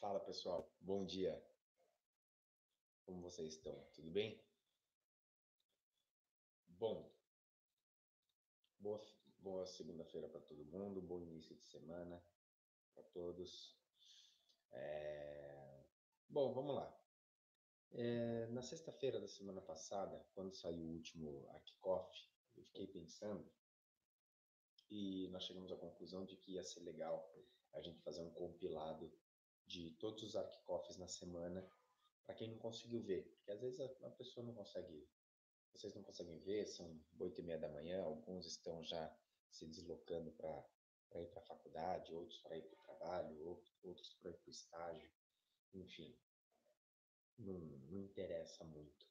Fala pessoal, bom dia. Como vocês estão? Tudo bem? Bom, boa, boa segunda-feira para todo mundo, bom início de semana para todos. É... Bom, vamos lá. É, na sexta-feira da semana passada, quando saiu o último ArcCoff, eu fiquei pensando e nós chegamos à conclusão de que ia ser legal a gente fazer um compilado de todos os ArcCoffs na semana para quem não conseguiu ver, porque às vezes a, pessoa não consegue, vocês não conseguem ver, são oito e meia da manhã, alguns estão já se deslocando para ir para a faculdade, outros para ir para o trabalho, outros para ir para o estágio, enfim, não, não interessa muito.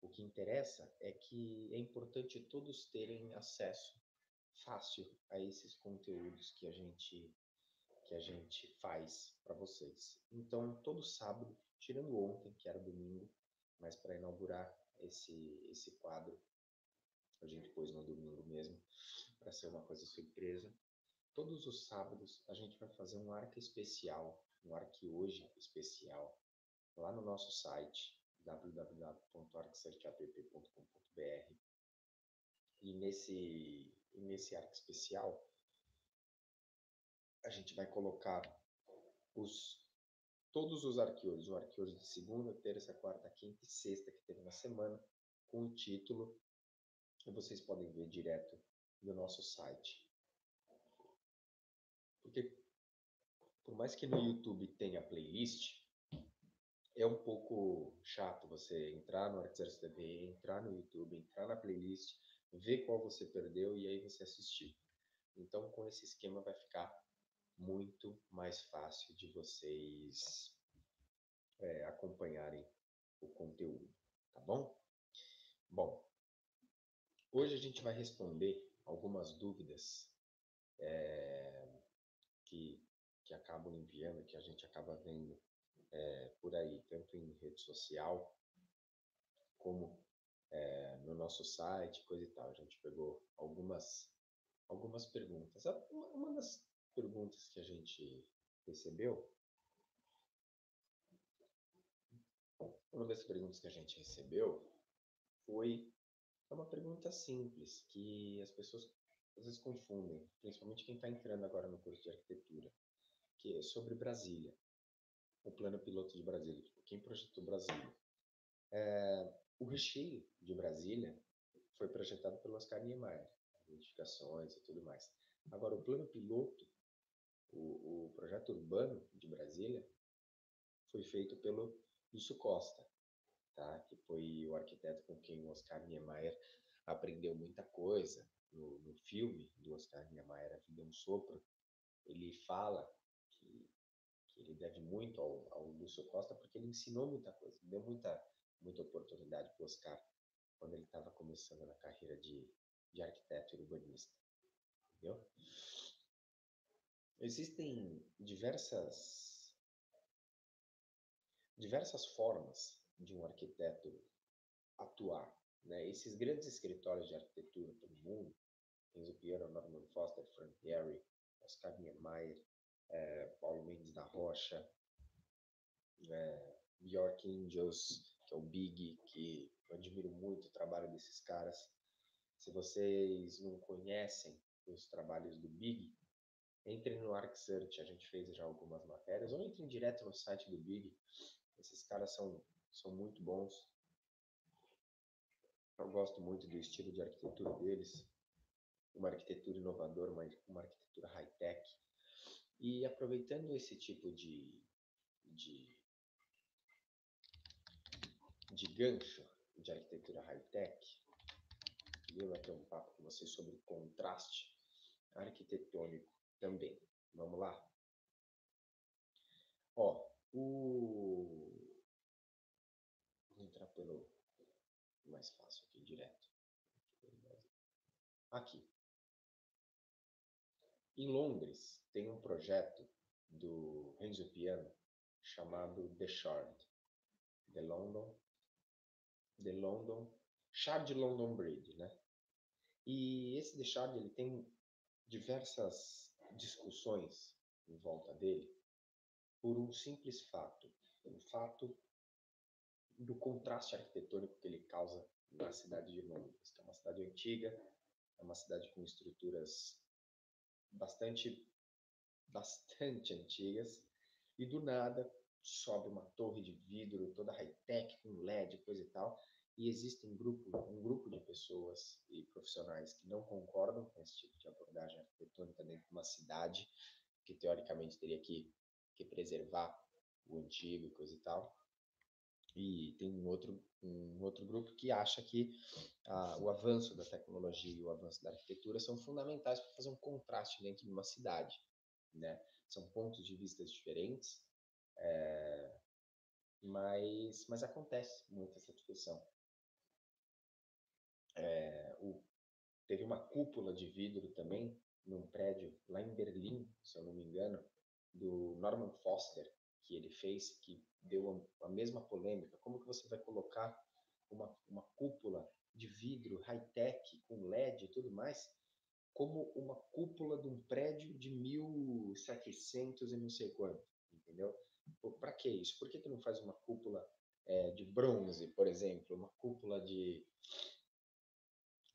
O que interessa é que é importante todos terem acesso fácil a esses conteúdos que a gente que a gente faz para vocês. Então, todo sábado, tirando ontem, que era domingo, mas para inaugurar esse esse quadro, a gente pôs no domingo mesmo, para ser uma coisa surpresa. Todos os sábados a gente vai fazer um arco especial, um arque hoje especial, lá no nosso site www.arcsearchapp.com.br. E nesse e nesse arco especial a gente vai colocar os todos os arquivos, o arquivo de segunda, terça, quarta, quinta e sexta que teve na semana, com o título, e vocês podem ver direto no nosso site. Porque, por mais que no YouTube tenha playlist, é um pouco chato você entrar no Artes TV, entrar no YouTube, entrar na playlist, ver qual você perdeu e aí você assistir. Então, com esse esquema vai ficar muito mais fácil de vocês é, acompanharem o conteúdo, tá bom? Bom, hoje a gente vai responder algumas dúvidas é, que, que acabam enviando, que a gente acaba vendo é, por aí, tanto em rede social como é, no nosso site, coisa e tal. A gente pegou algumas, algumas perguntas. Uma das perguntas que a gente recebeu, uma das perguntas que a gente recebeu foi uma pergunta simples que as pessoas às vezes confundem, principalmente quem está entrando agora no curso de arquitetura, que é sobre Brasília, o plano piloto de Brasília, tipo, quem projetou Brasília. É, o recheio de Brasília foi projetado pelo Oscar Niemeyer, identificações e tudo mais. Agora, o plano piloto o, o projeto urbano de Brasília foi feito pelo Lúcio Costa, tá? que foi o arquiteto com quem o Oscar Niemeyer aprendeu muita coisa. No, no filme do Oscar Niemeyer, A Vida é um Sopro, ele fala que, que ele deve muito ao, ao Lúcio Costa porque ele ensinou muita coisa, deu muita, muita oportunidade para o Oscar quando ele estava começando na carreira de, de arquiteto urbanista. Entendeu? Existem diversas diversas formas de um arquiteto atuar. Né? Esses grandes escritórios de arquitetura pelo mundo, Enzo Piero, Norman Foster, Frank Gehry, Oscar Niemeyer, é, Paulo Mendes da Rocha, é, Bjork Angels, que é o Big, que eu admiro muito o trabalho desses caras. Se vocês não conhecem os trabalhos do Big, Entrem no ArcSearch, a gente fez já algumas matérias, ou entrem direto no site do Big. Esses caras são, são muito bons. Eu gosto muito do estilo de arquitetura deles. Uma arquitetura inovadora, uma, uma arquitetura high-tech. E aproveitando esse tipo de, de, de gancho de arquitetura high-tech, eu bater um papo com vocês sobre contraste arquitetônico também. Vamos lá? Ó, o... Vou entrar pelo mais fácil aqui, direto. Aqui. Em Londres, tem um projeto do Renzo Piano chamado The Shard. The London... The London... Shard London Bridge, né? E esse The Shard, ele tem diversas discussões em volta dele, por um simples fato, o fato do contraste arquitetônico que ele causa na cidade de Londres, que é uma cidade antiga, é uma cidade com estruturas bastante bastante antigas e do nada sobe uma torre de vidro toda high-tech com LED coisa e tal e existe um grupo um grupo de pessoas e profissionais que não concordam com esse tipo de abordagem arquitetônica dentro de uma cidade que teoricamente teria que, que preservar o antigo e coisa e tal e tem um outro, um outro grupo que acha que ah, o avanço da tecnologia e o avanço da arquitetura são fundamentais para fazer um contraste dentro de uma cidade. Né? São pontos de vista diferentes, é, mas, mas acontece muito essa discussão. É, o, teve uma cúpula de vidro também num prédio lá em Berlim, se eu não me engano, do Norman Foster, que ele fez, que deu a, mesma polêmica. Como que você vai colocar uma, uma cúpula de vidro high-tech com LED e tudo mais como uma cúpula de um prédio de 1700 e não sei quanto, entendeu? Para que isso? Por que, que não faz uma cúpula é, de bronze, por exemplo, uma cúpula de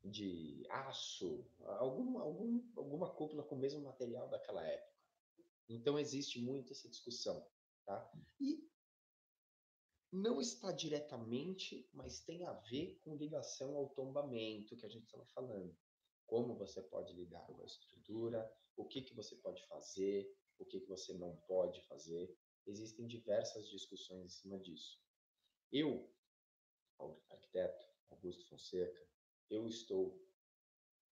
de aço, algum, algum, alguma cúpula com o mesmo material daquela época. Então existe muito essa discussão. Tá? E não está diretamente, mas tem a ver com ligação ao tombamento que a gente estava falando. Como você pode lidar com a estrutura, o que, que você pode fazer, o que, que você não pode fazer. Existem diversas discussões em cima disso. Eu, arquiteto Augusto Fonseca, eu estou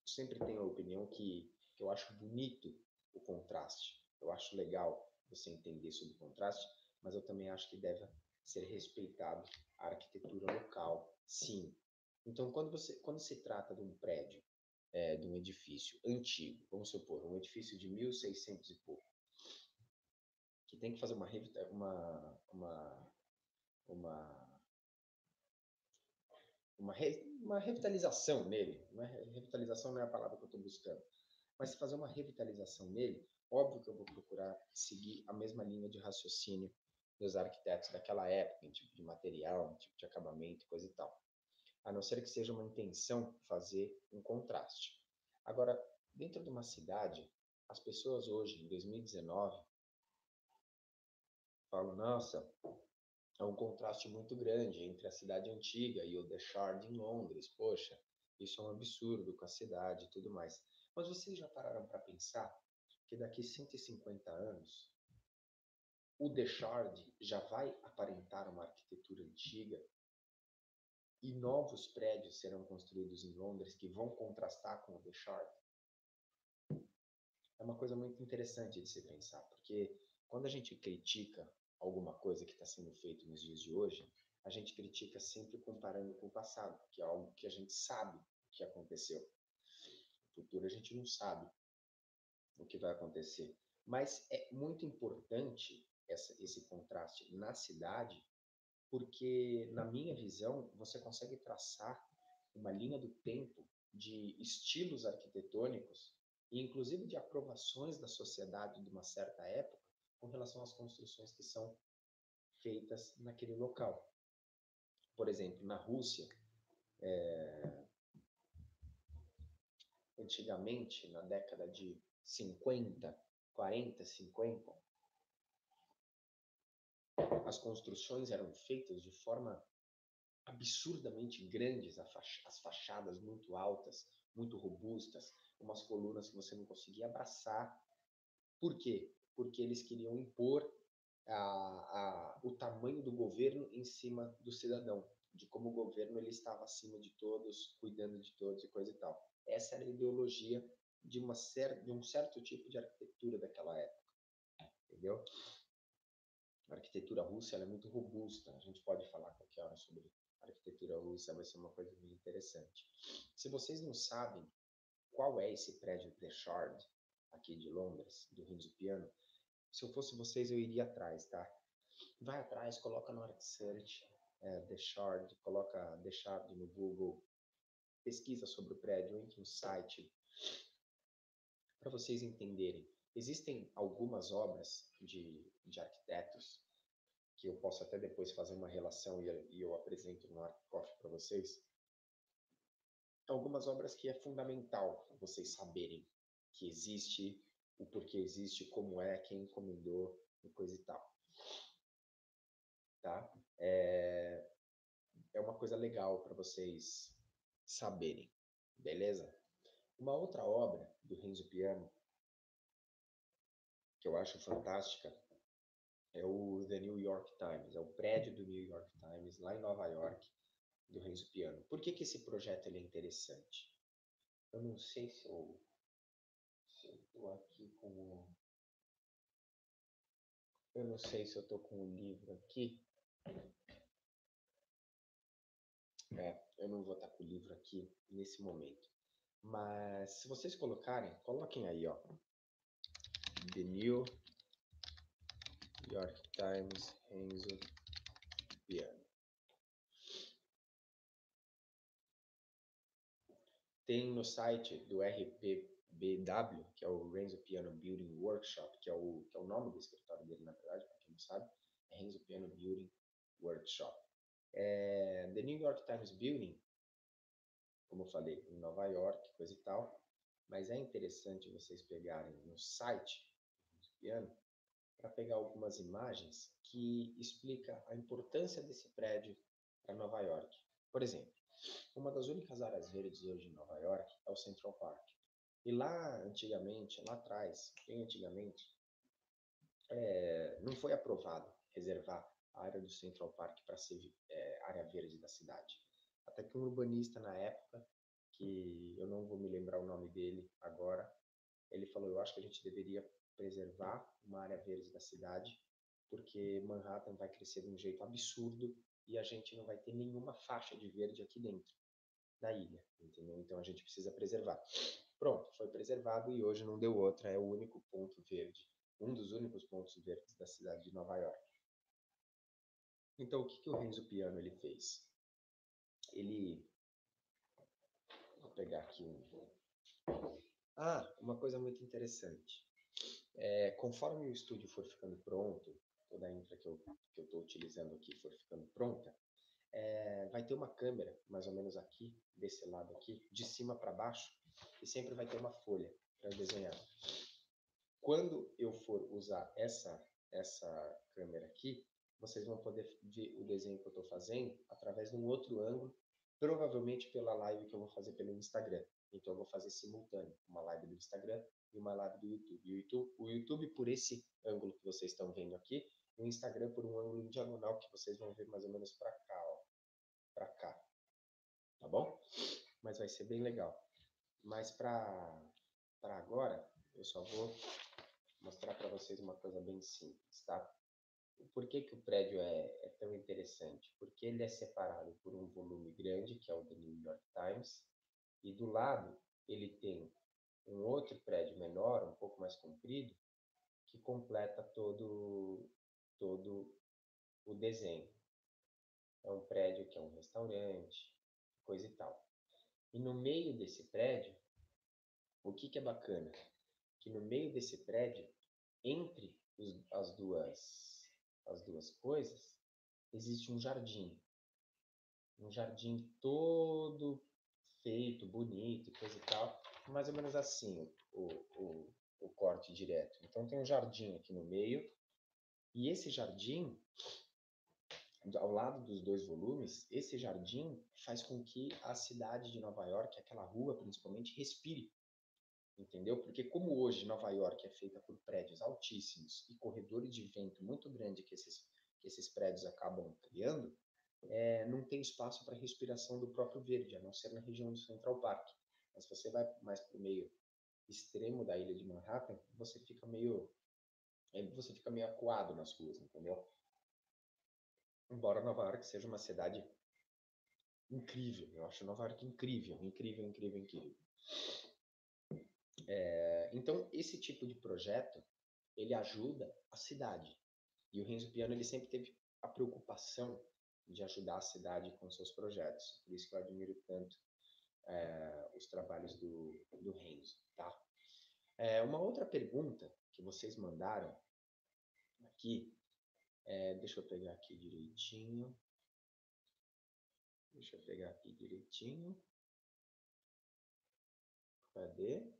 sempre tenho a opinião que, que eu acho bonito o contraste. Eu acho legal você entender sobre contraste, mas eu também acho que deve ser respeitado a arquitetura local, sim. Então, quando, você, quando se trata de um prédio, é, de um edifício antigo, vamos supor, um edifício de 1600 e pouco, que tem que fazer uma, uma, uma, uma, uma, re, uma revitalização nele, uma revitalização não é a palavra que eu estou buscando, mas fazer uma revitalização nele, óbvio que eu vou procurar seguir a mesma linha de raciocínio dos arquitetos daquela época, em tipo de material, em tipo de acabamento, coisa e tal. A não ser que seja uma intenção fazer um contraste. Agora, dentro de uma cidade, as pessoas hoje, em 2019, falam: nossa, é um contraste muito grande entre a cidade antiga e o The Shard em Londres. Poxa, isso é um absurdo com a cidade e tudo mais. Mas vocês já pararam para pensar que daqui 150 anos o Deschard já vai aparentar uma arquitetura antiga e novos prédios serão construídos em Londres que vão contrastar com o Deschard? É uma coisa muito interessante de se pensar, porque quando a gente critica alguma coisa que está sendo feita nos dias de hoje, a gente critica sempre comparando com o passado, que é algo que a gente sabe que aconteceu. No futuro a gente não sabe o que vai acontecer. Mas é muito importante essa, esse contraste na cidade, porque, na minha visão, você consegue traçar uma linha do tempo de estilos arquitetônicos e, inclusive, de aprovações da sociedade de uma certa época com relação às construções que são feitas naquele local. Por exemplo, na Rússia, é... antigamente, na década de 50, 40, 50, as construções eram feitas de forma absurdamente grandes, as fachadas muito altas, muito robustas, umas colunas que você não conseguia abraçar. Por quê? Porque eles queriam impor a, a, o tamanho do governo em cima do cidadão, de como o governo ele estava acima de todos, cuidando de todos e coisa e tal. Essa era a ideologia de, uma cer de um certo tipo de arquitetura daquela época, entendeu? A arquitetura russa é muito robusta. A gente pode falar qualquer hora sobre arquitetura russa, vai ser uma coisa muito interessante. Se vocês não sabem qual é esse prédio The Shard, aqui de Londres, do Rio Piano, se eu fosse vocês, eu iria atrás, tá? Vai atrás, coloca no ArcSearch é, The Shard, coloca The Shard no Google, pesquisa sobre o prédio, entre no site, para vocês entenderem. existem algumas obras de, de arquitetos que eu posso até depois fazer uma relação e, e eu apresento no ArcCoff para vocês. Algumas obras que é fundamental vocês saberem que existe, o porquê existe, como é, quem encomendou e coisa e tal. Tá? É, é uma coisa legal para vocês saberem, beleza? Uma outra obra do Renzo Piano que eu acho fantástica é o The New York Times, é o prédio do New York Times lá em Nova York do Renzo Piano. Por que, que esse projeto ele é interessante? Eu não sei se eu aqui com o eu não sei se eu estou com o livro aqui. É, eu não vou estar com o livro aqui nesse momento. Mas se vocês colocarem, coloquem aí, ó. The New York Times Renzo Piano. Tem no site do RPBW, que é o Renzo Piano Building Workshop, que é o, que é o nome do escritório dele, na verdade, para quem não sabe, é Renzo Piano Building Workshop. É, The New York Times Building, como eu falei, em Nova York, coisa e tal, mas é interessante vocês pegarem no site do Piano para pegar algumas imagens que explica a importância desse prédio para Nova York. Por exemplo, uma das únicas áreas verdes hoje em Nova York é o Central Park. E lá antigamente, lá atrás, bem antigamente, é, não foi aprovado reservar a área do Central Park para ser é, área verde da cidade. Até que um urbanista na época, que eu não vou me lembrar o nome dele agora, ele falou: Eu acho que a gente deveria preservar uma área verde da cidade, porque Manhattan vai crescer de um jeito absurdo e a gente não vai ter nenhuma faixa de verde aqui dentro da ilha, entendeu? Então a gente precisa preservar. Pronto, foi preservado e hoje não deu outra, é o único ponto verde, um dos únicos pontos verdes da cidade de Nova York. Então o que, que o Renzo Piano ele fez? Ele vou pegar aqui um Ah, uma coisa muito interessante. É, conforme o estúdio for ficando pronto, toda a infra que eu estou utilizando aqui for ficando pronta, é, vai ter uma câmera, mais ou menos aqui, desse lado aqui, de cima para baixo, e sempre vai ter uma folha para desenhar. Quando eu for usar essa, essa câmera aqui, vocês vão poder ver o desenho que eu estou fazendo através de um outro ângulo, provavelmente pela live que eu vou fazer pelo Instagram. Então eu vou fazer simultâneo, uma live do Instagram e uma live do YouTube. O YouTube, o YouTube por esse ângulo que vocês estão vendo aqui, o Instagram por um ângulo diagonal que vocês vão ver mais ou menos para cá, ó, para cá. Tá bom? Mas vai ser bem legal. Mas para agora, eu só vou mostrar para vocês uma coisa bem simples, tá? Por que, que o prédio é, é tão interessante? Porque ele é separado por um volume grande, que é o do New York Times, e do lado ele tem um outro prédio menor, um pouco mais comprido, que completa todo, todo o desenho. É um prédio que é um restaurante, coisa e tal. E no meio desse prédio, o que, que é bacana? Que no meio desse prédio, entre os, as, duas, as duas coisas, existe um jardim. Um jardim todo feito, bonito, coisa e tal. Mais ou menos assim o, o, o corte direto. Então tem um jardim aqui no meio. E esse jardim, ao lado dos dois volumes, esse jardim faz com que a cidade de Nova York, aquela rua principalmente, respire. Entendeu? Porque como hoje Nova York é feita por prédios altíssimos e corredores de vento muito grandes que esses, que esses prédios acabam criando, é, não tem espaço para respiração do próprio verde, a não ser na região do Central Park. Mas se você vai mais para o meio extremo da ilha de Manhattan, você fica meio é, você fica meio acuado nas ruas, entendeu? Embora Nova York seja uma cidade incrível, eu acho Nova York incrível, incrível, incrível, incrível. É, então esse tipo de projeto ele ajuda a cidade e o Renzo Piano ele sempre teve a preocupação de ajudar a cidade com seus projetos. Por isso que eu admiro tanto é, os trabalhos do, do Renzo, tá? É, uma outra pergunta que vocês mandaram aqui, é, deixa eu pegar aqui direitinho. Deixa eu pegar aqui direitinho. Cadê?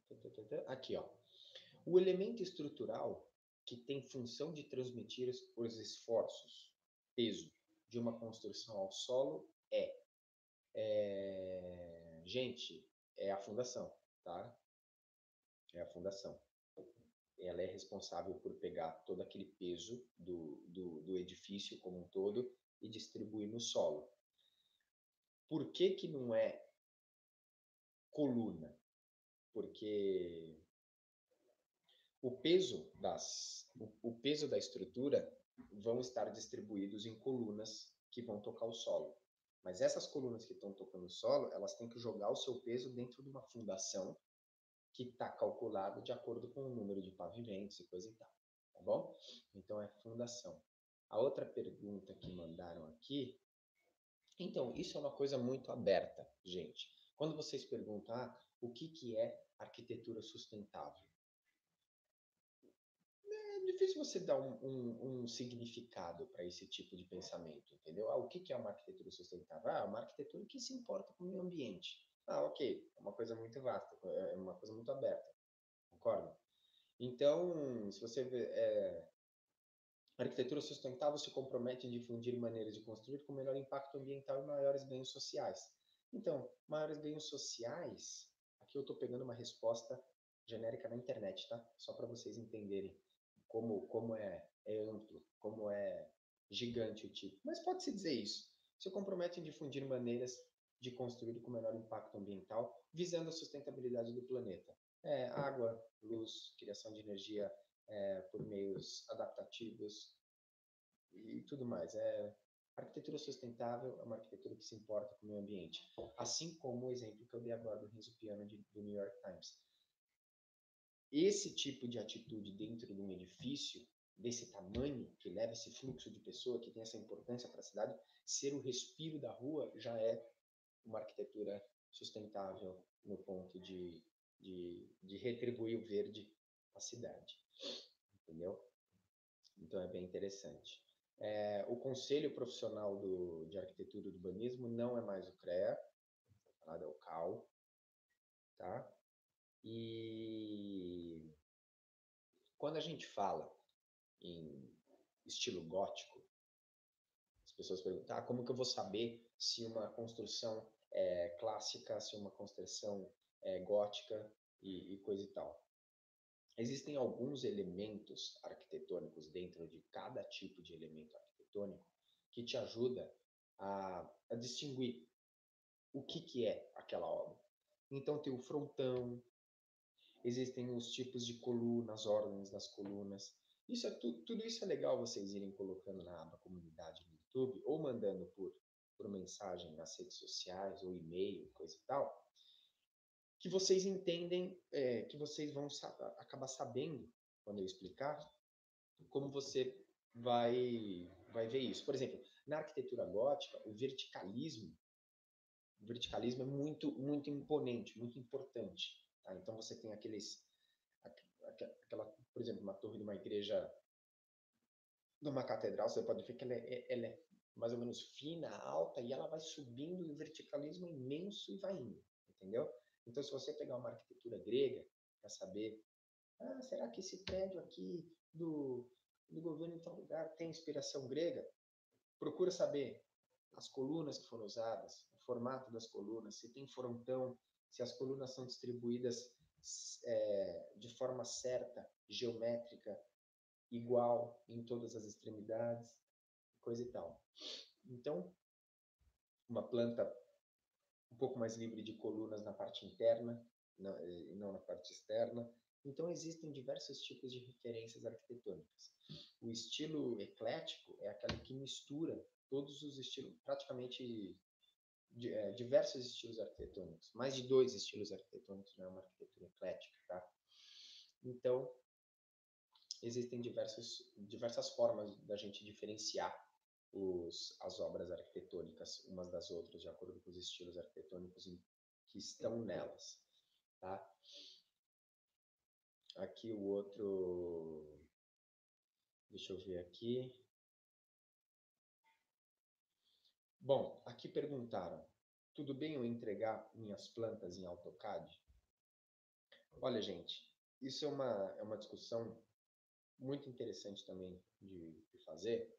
Aqui, ó. O elemento estrutural que tem função de transmitir os esforços, peso, de uma construção ao solo é, é gente, é a fundação, tá? É a fundação. Ela é responsável por pegar todo aquele peso do, do, do edifício como um todo e distribuir no solo. Por que, que não é coluna? Porque o peso das o, o peso da estrutura vão estar distribuídos em colunas que vão tocar o solo. Mas essas colunas que estão tocando o solo, elas têm que jogar o seu peso dentro de uma fundação que está calculada de acordo com o número de pavimentos e coisa e tal, tá bom? Então é fundação. A outra pergunta que mandaram aqui, então isso é uma coisa muito aberta, gente. Quando vocês perguntam ah, o que, que é arquitetura sustentável, difícil você dar um, um, um significado para esse tipo de pensamento, entendeu? Ah, o que, que é uma arquitetura sustentável? Ah, uma arquitetura que se importa com o meio ambiente. Ah, ok, é uma coisa muito vasta, é uma coisa muito aberta, concorda? Então, se você vê, é, arquitetura sustentável se compromete em difundir maneiras de construir com menor impacto ambiental e maiores ganhos sociais. Então, maiores ganhos sociais, aqui eu estou pegando uma resposta genérica na internet, tá? Só para vocês entenderem como, como é, é amplo, como é gigante o tipo. Mas pode-se dizer isso. Se compromete em difundir maneiras de construir com menor impacto ambiental, visando a sustentabilidade do planeta. É, água, luz, criação de energia é, por meios adaptativos e tudo mais. É, arquitetura sustentável é uma arquitetura que se importa com o meio ambiente. Assim como o exemplo que eu dei agora do Renzo Piano de, do New York Times esse tipo de atitude dentro de um edifício desse tamanho, que leva esse fluxo de pessoa, que tem essa importância para a cidade, ser o respiro da rua já é uma arquitetura sustentável no ponto de, de, de retribuir o verde à cidade. Entendeu? Então é bem interessante. É, o Conselho Profissional do, de Arquitetura e Urbanismo não é mais o CREA, é o CAL, tá? E quando a gente fala em estilo gótico, as pessoas perguntam: ah, como que eu vou saber se uma construção é clássica, se uma construção é gótica e, e coisa e tal? Existem alguns elementos arquitetônicos dentro de cada tipo de elemento arquitetônico que te ajuda a, a distinguir o que, que é aquela obra. Então tem o frontão, existem os tipos de colunas, ordens das colunas. Isso é tu, tudo isso é legal vocês irem colocando na aba comunidade no YouTube ou mandando por, por mensagem nas redes sociais ou e-mail, coisa e tal, que vocês entendem, é, que vocês vão acabar sabendo quando eu explicar como você vai vai ver isso. Por exemplo, na arquitetura gótica, o verticalismo, o verticalismo é muito muito imponente, muito importante. Tá? Então você tem aqueles, aquela, por exemplo, uma torre de uma igreja, de uma catedral, você pode ver que ela é, ela é mais ou menos fina, alta, e ela vai subindo e o verticalismo imenso e vai indo, entendeu? Então, se você pegar uma arquitetura grega para saber, ah, será que esse prédio aqui do, do governo em tal lugar tem inspiração grega? Procura saber as colunas que foram usadas, o formato das colunas, se tem frontão, se as colunas são distribuídas é, de forma certa, geométrica, igual em todas as extremidades, coisa e tal. Então, uma planta um pouco mais livre de colunas na parte interna e não na parte externa. Então, existem diversos tipos de referências arquitetônicas. O estilo eclético é aquele que mistura todos os estilos, praticamente de, é, diversos estilos arquitetônicos, mais de dois estilos arquitetônicos, não é uma arquitetura eclética, tá? Então, existem diversos, diversas formas da gente diferenciar os, as obras arquitetônicas umas das outras, de acordo com os estilos arquitetônicos que estão nelas, tá? aqui o outro. Deixa eu ver aqui. Bom, aqui perguntaram: tudo bem eu entregar minhas plantas em AutoCAD? Olha, gente, isso é uma, é uma discussão muito interessante também de, de fazer,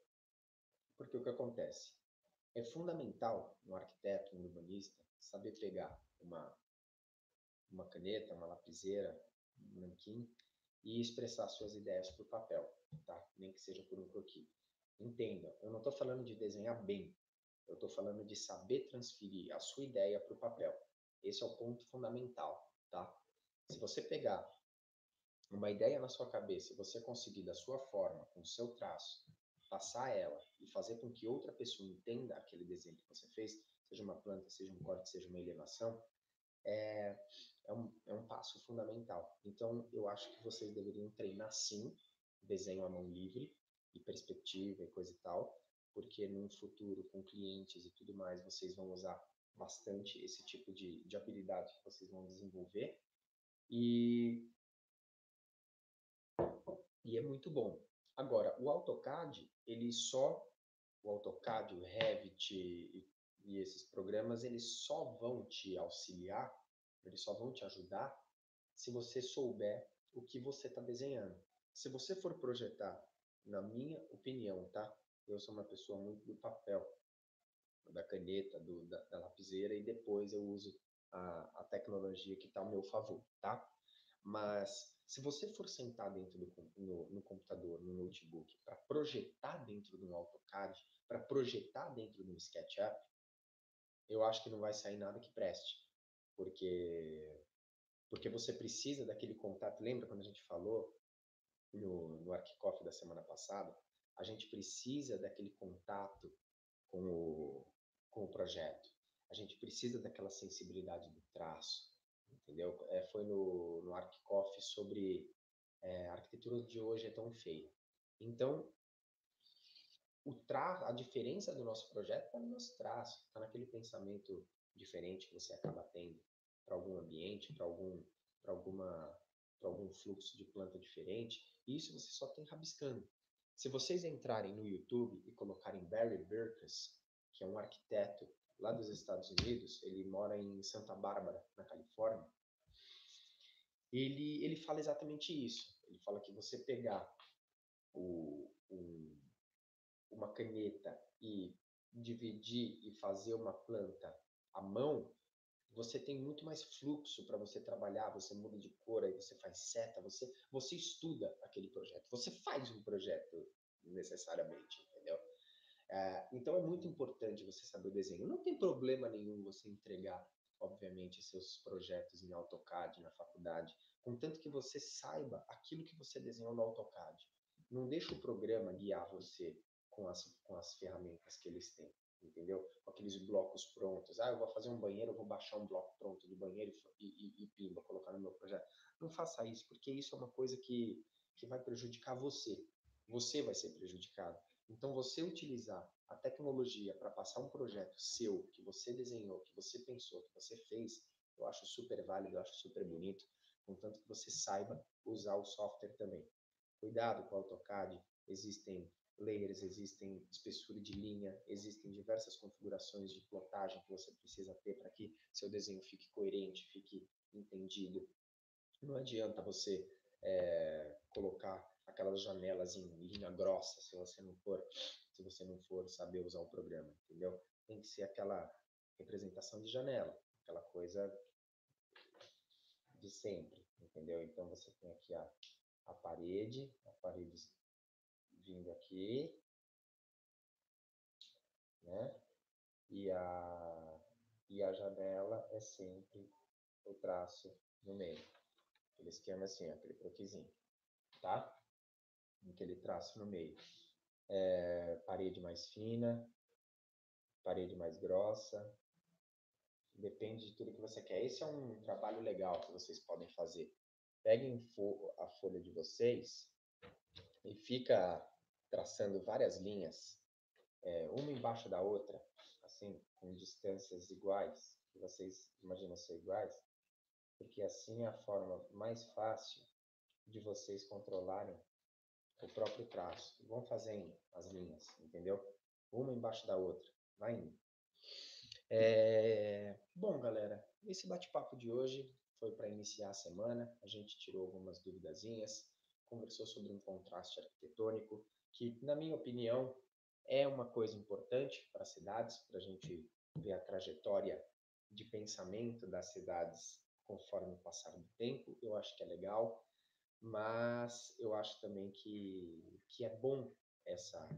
porque o que acontece? É fundamental no arquiteto, no urbanista, saber pegar uma, uma caneta, uma lapiseira, um nanquim e expressar suas ideias por papel, tá? Nem que seja por um croquis. Entenda, eu não estou falando de desenhar bem, eu estou falando de saber transferir a sua ideia para o papel. Esse é o ponto fundamental, tá? Se você pegar uma ideia na sua cabeça e você conseguir da sua forma, com o seu traço, passar ela e fazer com que outra pessoa entenda aquele desenho que você fez, seja uma planta, seja um corte, seja uma elevação, é, é, um, é um passo fundamental. Então, eu acho que vocês deveriam treinar sim desenho à mão livre e perspectiva e coisa e tal, porque no futuro, com clientes e tudo mais, vocês vão usar bastante esse tipo de, de habilidade que vocês vão desenvolver. E, e é muito bom. Agora, o AutoCAD, ele só, o AutoCAD, o Revit e, e esses programas, eles só vão te auxiliar, eles só vão te ajudar se você souber o que você está desenhando. Se você for projetar, na minha opinião, tá? Eu sou uma pessoa muito do papel, da caneta, do, da, da lapiseira, e depois eu uso a, a tecnologia que está ao meu favor, tá? Mas se você for sentar dentro do no, no computador, no notebook, para projetar dentro do AutoCAD, para projetar dentro do SketchUp, eu acho que não vai sair nada que preste, porque porque você precisa daquele contato. Lembra quando a gente falou no, no ArchiCoffee da semana passada? A gente precisa daquele contato com o, com o projeto. A gente precisa daquela sensibilidade do traço, entendeu? É, foi no, no ArcCoff sobre é, a arquitetura de hoje é tão feia. Então, o tra a diferença do nosso projeto está no nosso traço, está naquele pensamento diferente que você acaba tendo para algum ambiente, para algum, alguma, algum fluxo de planta diferente. E isso você só tem rabiscando. Se vocês entrarem no YouTube e colocarem Barry Burkus, que é um arquiteto lá dos Estados Unidos, ele mora em Santa Bárbara, na Califórnia, ele, ele fala exatamente isso. Ele fala que você pegar o, um, uma caneta e dividir e fazer uma planta à mão, você tem muito mais fluxo para você trabalhar, você muda de cor, aí você faz seta, você, você estuda aquele projeto, você faz um projeto necessariamente, entendeu? É, então é muito importante você saber o desenho. Não tem problema nenhum você entregar, obviamente, seus projetos em AutoCAD na faculdade, contanto que você saiba aquilo que você desenhou no AutoCAD. Não deixa o programa guiar você com as, com as ferramentas que eles têm, entendeu? Com aqueles blocos prontos. Ah, eu vou fazer um banheiro, eu vou baixar um bloco pronto de banheiro e, e, e pimba, colocar no meu projeto. Não faça isso, porque isso é uma coisa que, que vai prejudicar você. Você vai ser prejudicado. Então, você utilizar a tecnologia para passar um projeto seu, que você desenhou, que você pensou, que você fez, eu acho super válido, eu acho super bonito, contanto que você saiba usar o software também. Cuidado com o AutoCAD, existem layers, existem espessura de linha, existem diversas configurações de plotagem que você precisa ter para que seu desenho fique coerente, fique entendido. Não adianta você é, colocar aquelas janelas em linha grossa se você não for se você não for saber usar o programa, entendeu? Tem que ser aquela representação de janela, aquela coisa de sempre, entendeu? Então você tem aqui a, a parede, a parede vindo aqui, né? E a, e a janela é sempre o traço no meio. Aquele esquema assim, aquele croquisinho, tá? Aquele traço no meio. É, parede mais fina, parede mais grossa, depende de tudo que você quer. Esse é um trabalho legal que vocês podem fazer. Peguem a folha de vocês e fica traçando várias linhas, é, uma embaixo da outra, assim, com distâncias iguais, que vocês imaginam ser iguais, porque assim é a forma mais fácil de vocês controlarem o próprio traço. Vão fazendo as linhas, entendeu? Uma embaixo da outra. Vai indo. É... Bom, galera, esse bate-papo de hoje foi para iniciar a semana. A gente tirou algumas duvidazinhas, conversou sobre um contraste arquitetônico, que, na minha opinião, é uma coisa importante para as cidades, para a gente ver a trajetória de pensamento das cidades conforme o passar do tempo. Eu acho que é legal, mas eu acho também que, que é bom essa,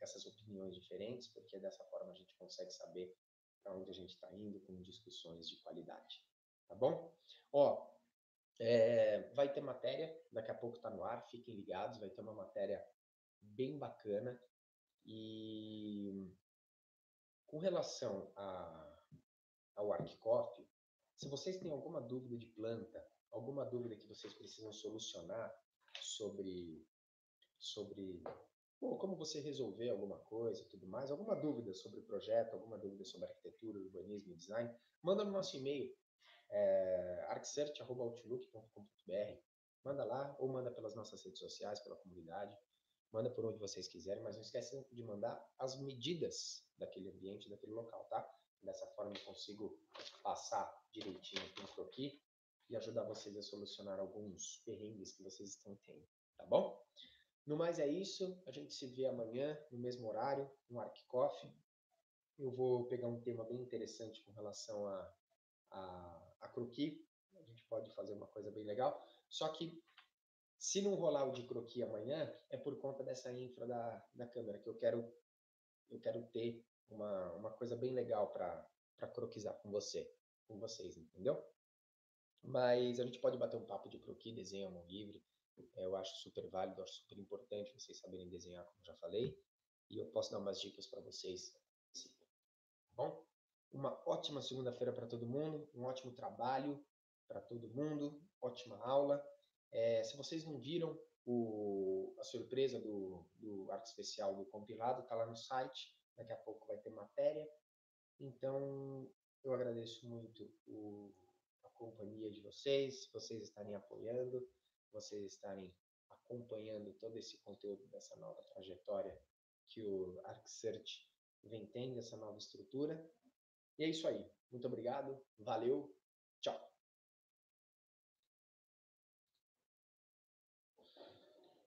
essas opiniões diferentes, porque dessa forma a gente consegue saber para onde a gente está indo com discussões de qualidade. Tá bom? Ó, é, vai ter matéria, daqui a pouco está no ar, fiquem ligados, vai ter uma matéria bem bacana. E com relação a, ao ArcCoff, se vocês têm alguma dúvida de planta, alguma dúvida que vocês precisam solucionar sobre, sobre ou como você resolver alguma coisa tudo mais, alguma dúvida sobre o projeto, alguma dúvida sobre arquitetura, urbanismo e design, manda no nosso e-mail, é, arcsearch.outlook.com.br. Manda lá ou manda pelas nossas redes sociais, pela comunidade. Manda por onde vocês quiserem, mas não esqueçam de mandar as medidas daquele ambiente, daquele local, tá? Dessa forma eu consigo passar direitinho tudo aqui e ajudar vocês a solucionar alguns perrengues que vocês estão tendo, tá bom? No mais é isso, a gente se vê amanhã no mesmo horário, no Arc Coffee. Eu vou pegar um tema bem interessante com relação a, a, a croquis, a gente pode fazer uma coisa bem legal, só que se não rolar o de croquis amanhã, é por conta dessa infra da, da câmera, que eu quero, eu quero ter uma, uma coisa bem legal para croquisar com você, com vocês, entendeu? Mas a gente pode bater um papo de croquis, desenho à mão livre. Eu acho super válido, acho super importante vocês saberem desenhar, como já falei. E eu posso dar umas dicas para vocês. Tá bom? Uma ótima segunda-feira para todo mundo, um ótimo trabalho para todo mundo, ótima aula. É, se vocês não viram o, a surpresa do, do arte especial do compilado, está lá no site. Daqui a pouco vai ter matéria. Então, eu agradeço muito o, companhia de vocês, vocês estarem apoiando, vocês estarem acompanhando todo esse conteúdo dessa nova trajetória que o ArcSearch vem tendo, essa nova estrutura. E é isso aí. Muito obrigado, valeu!